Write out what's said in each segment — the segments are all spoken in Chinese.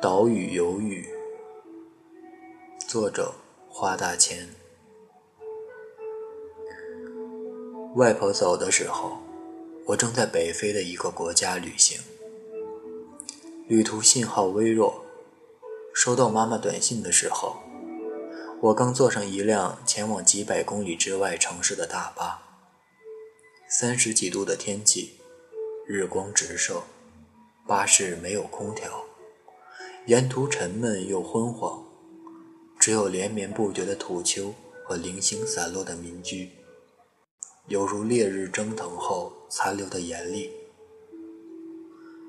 岛屿有雨，作者花大千。外婆走的时候，我正在北非的一个国家旅行，旅途信号微弱。收到妈妈短信的时候，我刚坐上一辆前往几百公里之外城市的大巴。三十几度的天气，日光直射，巴士没有空调。沿途沉闷又昏黄，只有连绵不绝的土丘和零星散落的民居，犹如烈日蒸腾后残留的盐粒。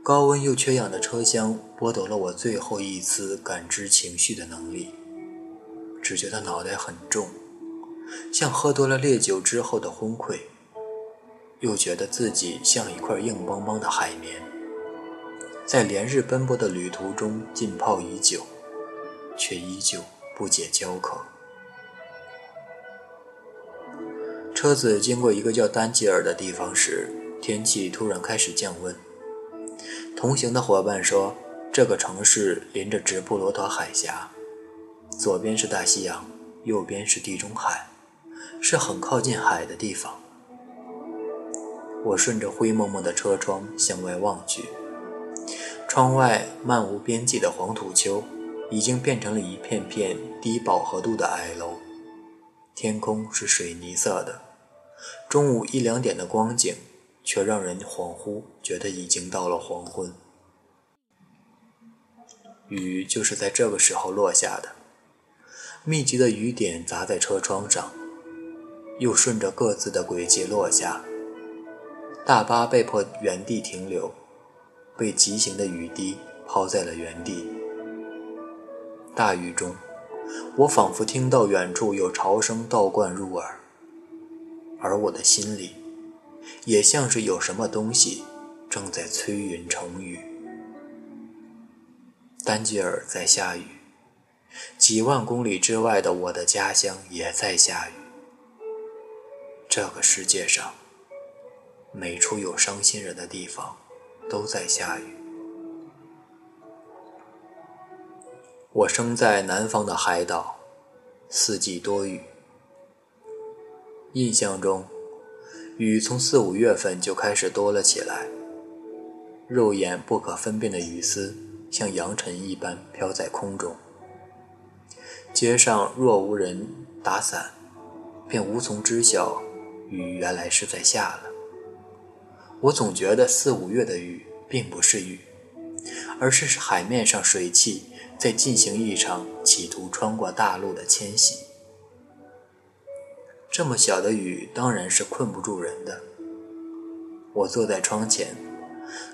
高温又缺氧的车厢剥夺了我最后一丝感知情绪的能力，只觉得脑袋很重，像喝多了烈酒之后的昏聩，又觉得自己像一块硬邦邦的海绵。在连日奔波的旅途中浸泡已久，却依旧不解焦渴。车子经过一个叫丹吉尔的地方时，天气突然开始降温。同行的伙伴说，这个城市临着直布罗陀海峡，左边是大西洋，右边是地中海，是很靠近海的地方。我顺着灰蒙蒙的车窗向外望去。窗外漫无边际的黄土丘，已经变成了一片片低饱和度的矮楼。天空是水泥色的，中午一两点的光景，却让人恍惚，觉得已经到了黄昏。雨就是在这个时候落下的，密集的雨点砸在车窗上，又顺着各自的轨迹落下。大巴被迫原地停留。被急行的雨滴抛在了原地。大雨中，我仿佛听到远处有潮声倒灌入耳，而我的心里，也像是有什么东西正在催云成雨。丹吉尔在下雨，几万公里之外的我的家乡也在下雨。这个世界上，每处有伤心人的地方。都在下雨。我生在南方的海岛，四季多雨。印象中，雨从四五月份就开始多了起来。肉眼不可分辨的雨丝像扬尘一般飘在空中。街上若无人打伞，便无从知晓雨原来是在下了。我总觉得四五月的雨并不是雨，而是海面上水汽在进行一场企图穿过大陆的迁徙。这么小的雨当然是困不住人的。我坐在窗前，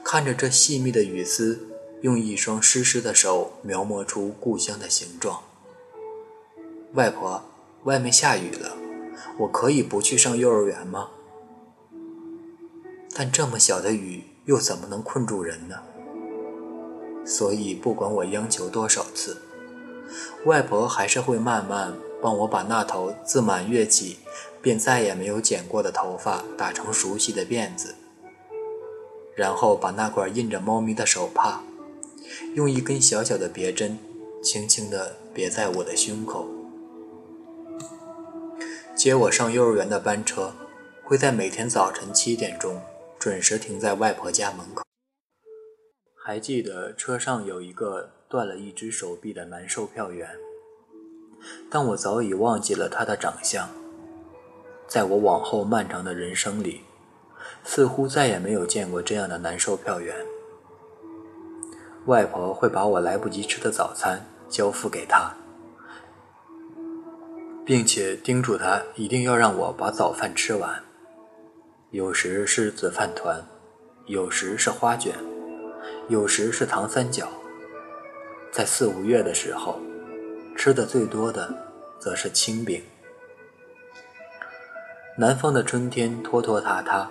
看着这细密的雨丝，用一双湿湿的手描摹出故乡的形状。外婆，外面下雨了，我可以不去上幼儿园吗？但这么小的雨又怎么能困住人呢？所以不管我央求多少次，外婆还是会慢慢帮我把那头自满月起便再也没有剪过的头发打成熟悉的辫子，然后把那块印着猫咪的手帕，用一根小小的别针轻轻地别在我的胸口。接我上幼儿园的班车会在每天早晨七点钟。准时停在外婆家门口。还记得车上有一个断了一只手臂的男售票员，但我早已忘记了他的长相。在我往后漫长的人生里，似乎再也没有见过这样的男售票员。外婆会把我来不及吃的早餐交付给他，并且叮嘱他一定要让我把早饭吃完。有时是紫饭团，有时是花卷，有时是糖三角。在四五月的时候，吃的最多的则是青饼。南方的春天拖拖沓沓，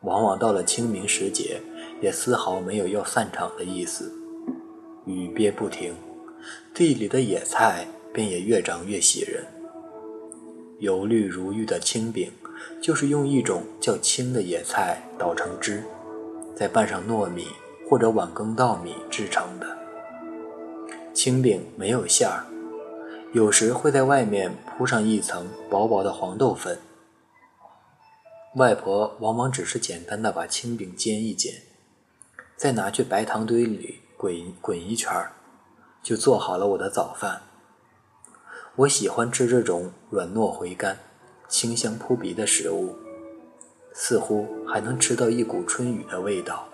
往往到了清明时节，也丝毫没有要散场的意思。雨憋不停，地里的野菜便也越长越喜人。油绿如玉的青饼。就是用一种较青的野菜捣成汁，再拌上糯米或者晚耕稻米制成的。青饼没有馅儿，有时会在外面铺上一层薄薄的黄豆粉。外婆往往只是简单的把青饼煎一煎，再拿去白糖堆里滚滚一圈儿，就做好了我的早饭。我喜欢吃这种软糯回甘、清香扑鼻的食物，似乎还能吃到一股春雨的味道，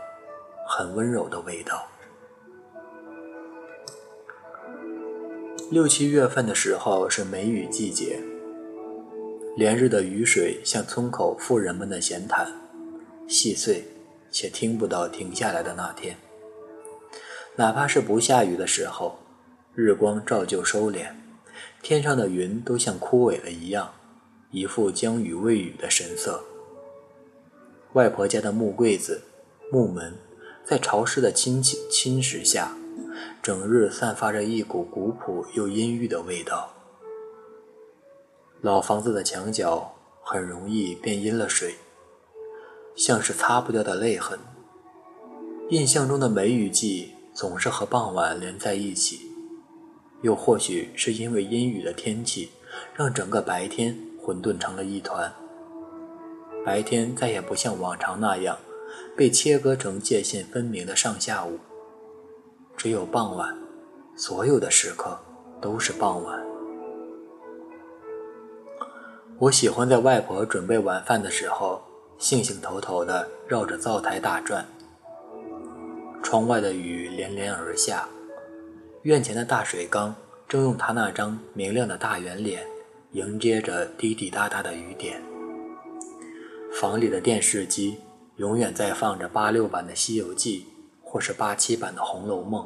很温柔的味道。六七月份的时候是梅雨季节。连日的雨水像村口妇人们的闲谈，细碎且听不到停下来的那天。哪怕是不下雨的时候，日光照旧收敛，天上的云都像枯萎了一样，一副将雨未雨的神色。外婆家的木柜子、木门，在潮湿的侵侵蚀下，整日散发着一股古朴又阴郁的味道。老房子的墙角很容易便阴了水，像是擦不掉的泪痕。印象中的梅雨季总是和傍晚连在一起，又或许是因为阴雨的天气，让整个白天混沌成了一团。白天再也不像往常那样被切割成界限分明的上下午，只有傍晚，所有的时刻都是傍晚。我喜欢在外婆准备晚饭的时候，兴兴头头地绕着灶台打转。窗外的雨连连而下，院前的大水缸正用它那张明亮的大圆脸迎接着滴滴答答的雨点。房里的电视机永远在放着八六版的《西游记》，或是八七版的《红楼梦》。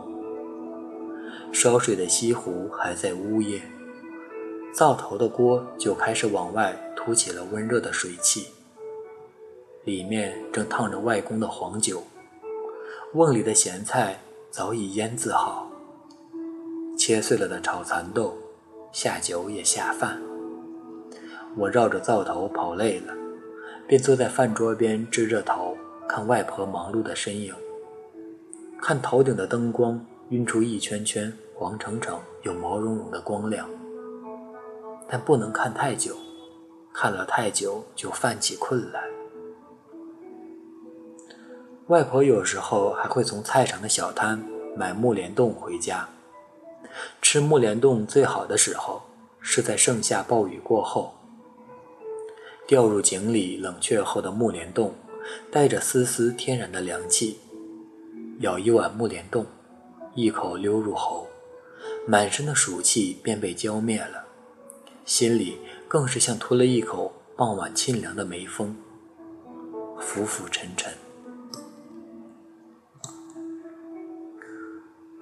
烧水的西湖还在呜咽。灶头的锅就开始往外吐起了温热的水汽，里面正烫着外公的黄酒，瓮里的咸菜早已腌制好，切碎了的炒蚕豆，下酒也下饭。我绕着灶头跑累了，便坐在饭桌边支着头看外婆忙碌的身影，看头顶的灯光晕出一圈圈黄澄澄又毛茸茸的光亮。但不能看太久，看了太久就泛起困来。外婆有时候还会从菜场的小摊买木莲冻回家。吃木莲冻最好的时候是在盛夏暴雨过后，掉入井里冷却后的木莲冻，带着丝丝天然的凉气。舀一碗木莲冻，一口溜入喉，满身的暑气便被浇灭了。心里更是像吞了一口傍晚沁凉的梅风，浮浮沉沉。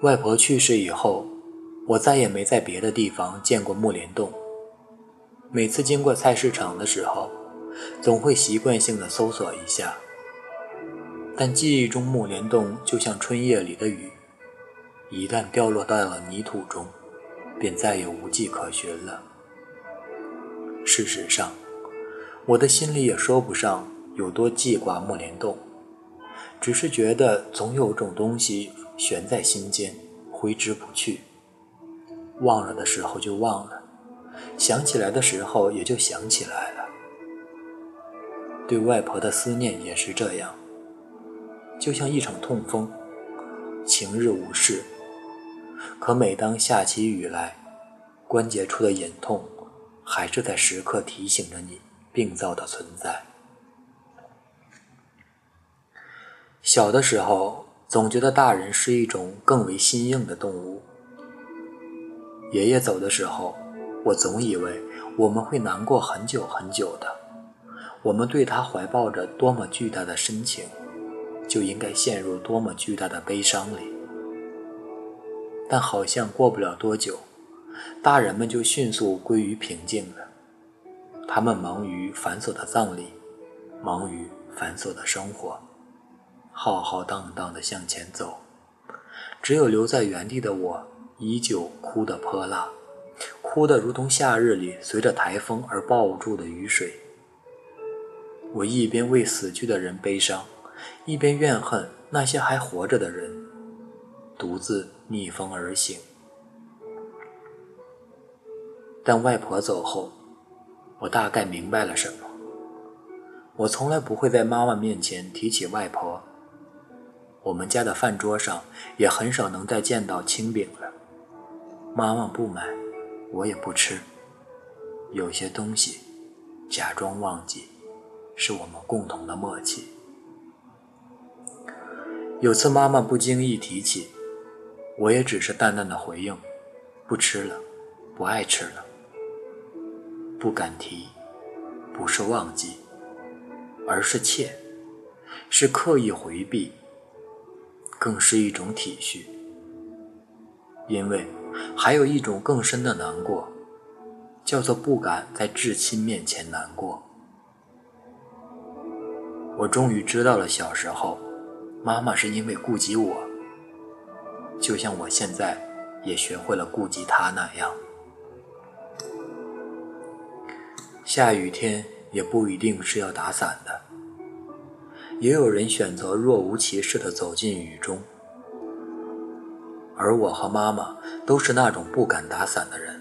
外婆去世以后，我再也没在别的地方见过木莲洞。每次经过菜市场的时候，总会习惯性的搜索一下。但记忆中木莲洞就像春夜里的雨，一旦掉落到了泥土中，便再也无迹可寻了。事实上，我的心里也说不上有多记挂木莲洞，只是觉得总有种东西悬在心间，挥之不去。忘了的时候就忘了，想起来的时候也就想起来了。对外婆的思念也是这样，就像一场痛风，晴日无事，可每当下起雨来，关节处的隐痛。还是在时刻提醒着你病灶的存在。小的时候，总觉得大人是一种更为心硬的动物。爷爷走的时候，我总以为我们会难过很久很久的。我们对他怀抱着多么巨大的深情，就应该陷入多么巨大的悲伤里。但好像过不了多久。大人们就迅速归于平静了。他们忙于繁琐的葬礼，忙于繁琐的生活，浩浩荡荡地向前走。只有留在原地的我，依旧哭得泼辣，哭得如同夏日里随着台风而抱住的雨水。我一边为死去的人悲伤，一边怨恨那些还活着的人，独自逆风而行。但外婆走后，我大概明白了什么。我从来不会在妈妈面前提起外婆。我们家的饭桌上也很少能再见到青饼了。妈妈不买，我也不吃。有些东西，假装忘记，是我们共同的默契。有次妈妈不经意提起，我也只是淡淡的回应：“不吃了，不爱吃了。”不敢提，不是忘记，而是怯，是刻意回避。更是一种体恤，因为还有一种更深的难过，叫做不敢在至亲面前难过。我终于知道了，小时候，妈妈是因为顾及我，就像我现在也学会了顾及她那样。下雨天也不一定是要打伞的。也有人选择若无其事地走进雨中，而我和妈妈都是那种不敢打伞的人。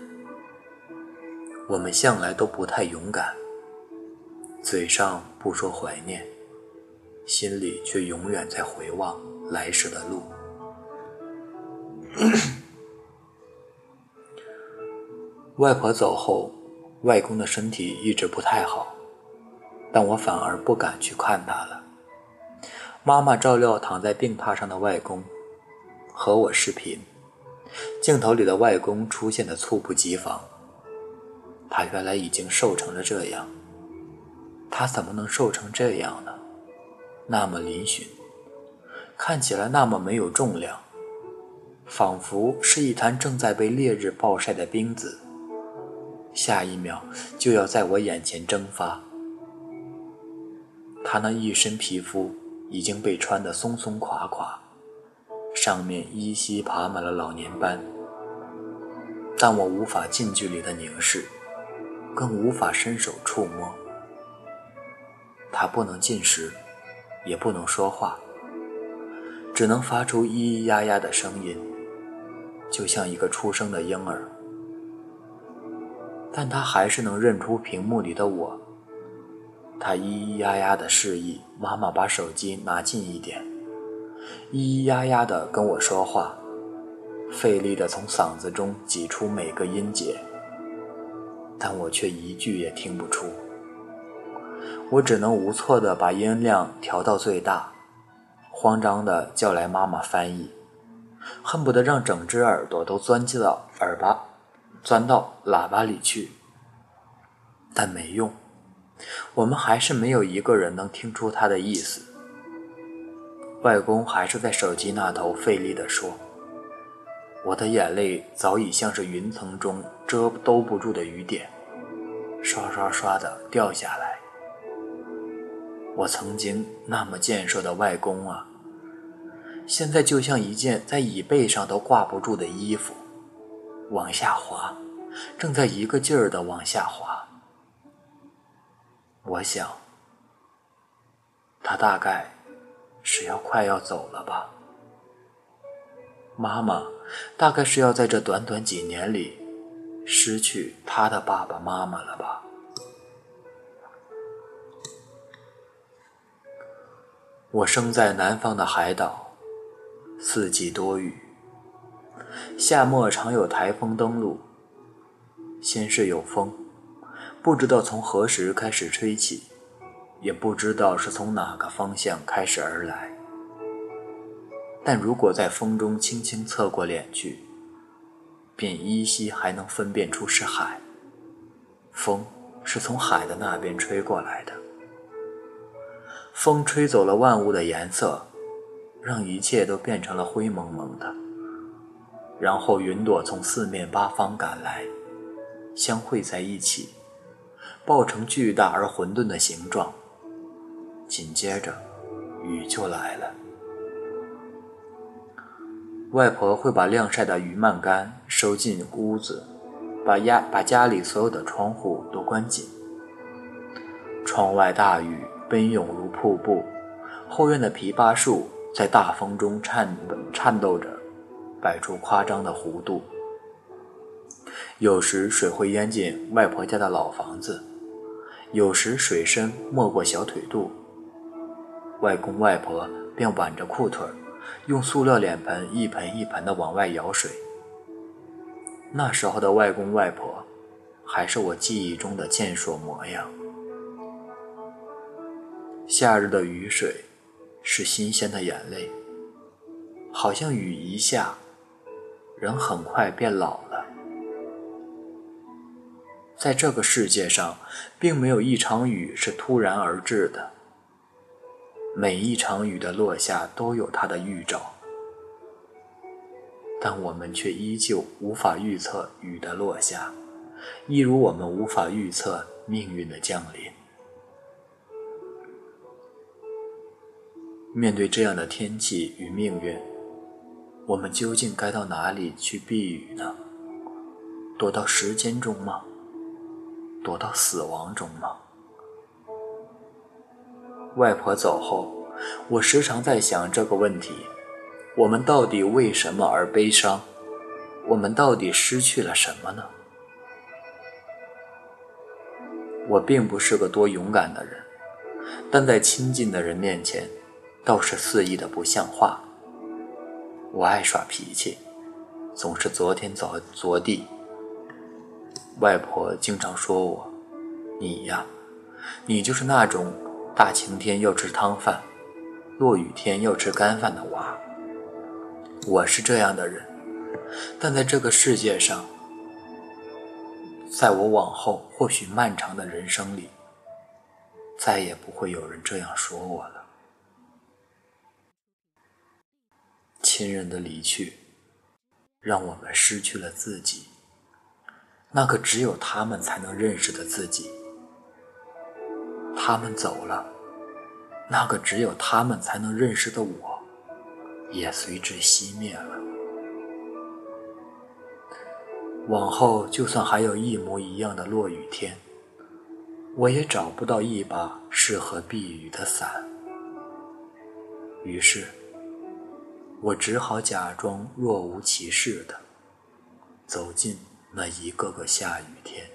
我们向来都不太勇敢，嘴上不说怀念，心里却永远在回望来时的路。外婆走后，外公的身体一直不太好，但我反而不敢去看他了。妈妈照料躺在病榻上的外公，和我视频。镜头里的外公出现的猝不及防。他原来已经瘦成了这样，他怎么能瘦成这样呢？那么嶙峋，看起来那么没有重量，仿佛是一滩正在被烈日暴晒的冰子，下一秒就要在我眼前蒸发。他那一身皮肤。已经被穿得松松垮垮，上面依稀爬满了老年斑，但我无法近距离的凝视，更无法伸手触摸。他不能进食，也不能说话，只能发出咿咿呀呀的声音，就像一个出生的婴儿。但他还是能认出屏幕里的我。他咿咿呀呀的示意妈妈把手机拿近一点，咿咿呀呀的跟我说话，费力的从嗓子中挤出每个音节，但我却一句也听不出。我只能无措的把音量调到最大，慌张的叫来妈妈翻译，恨不得让整只耳朵都钻进到耳巴，钻到喇叭里去，但没用。我们还是没有一个人能听出他的意思。外公还是在手机那头费力地说：“我的眼泪早已像是云层中遮兜不住的雨点，刷刷刷地掉下来。我曾经那么健硕的外公啊，现在就像一件在椅背上都挂不住的衣服，往下滑，正在一个劲儿地往下滑。”我想，他大概是要快要走了吧。妈妈大概是要在这短短几年里失去他的爸爸妈妈了吧。我生在南方的海岛，四季多雨，夏末常有台风登陆，先是有风。不知道从何时开始吹起，也不知道是从哪个方向开始而来。但如果在风中轻轻侧过脸去，便依稀还能分辨出是海。风是从海的那边吹过来的。风吹走了万物的颜色，让一切都变成了灰蒙蒙的。然后云朵从四面八方赶来，相会在一起。抱成巨大而混沌的形状，紧接着雨就来了。外婆会把晾晒的鱼鳗干收进屋子，把家把家里所有的窗户都关紧。窗外大雨奔涌如瀑布，后院的枇杷树在大风中颤颤抖着，摆出夸张的弧度。有时水会淹进外婆家的老房子，有时水深没过小腿肚，外公外婆便挽着裤腿，用塑料脸盆一盆一盆的往外舀水。那时候的外公外婆，还是我记忆中的健硕模样。夏日的雨水，是新鲜的眼泪，好像雨一下，人很快变老了。在这个世界上，并没有一场雨是突然而至的，每一场雨的落下都有它的预兆。但我们却依旧无法预测雨的落下，一如我们无法预测命运的降临。面对这样的天气与命运，我们究竟该到哪里去避雨呢？躲到时间中吗？躲到死亡中吗？外婆走后，我时常在想这个问题。我们到底为什么而悲伤？我们到底失去了什么呢？我并不是个多勇敢的人，但在亲近的人面前，倒是肆意的不像话。我爱耍脾气，总是昨天早昨地。外婆经常说我：“你呀，你就是那种大晴天要吃汤饭，落雨天要吃干饭的娃。”我是这样的人，但在这个世界上，在我往后或许漫长的人生里，再也不会有人这样说我了。亲人的离去，让我们失去了自己，那个只有他们才能认识的自己。他们走了，那个只有他们才能认识的我。也随之熄灭了。往后，就算还有一模一样的落雨天，我也找不到一把适合避雨的伞。于是，我只好假装若无其事的走进那一个个下雨天。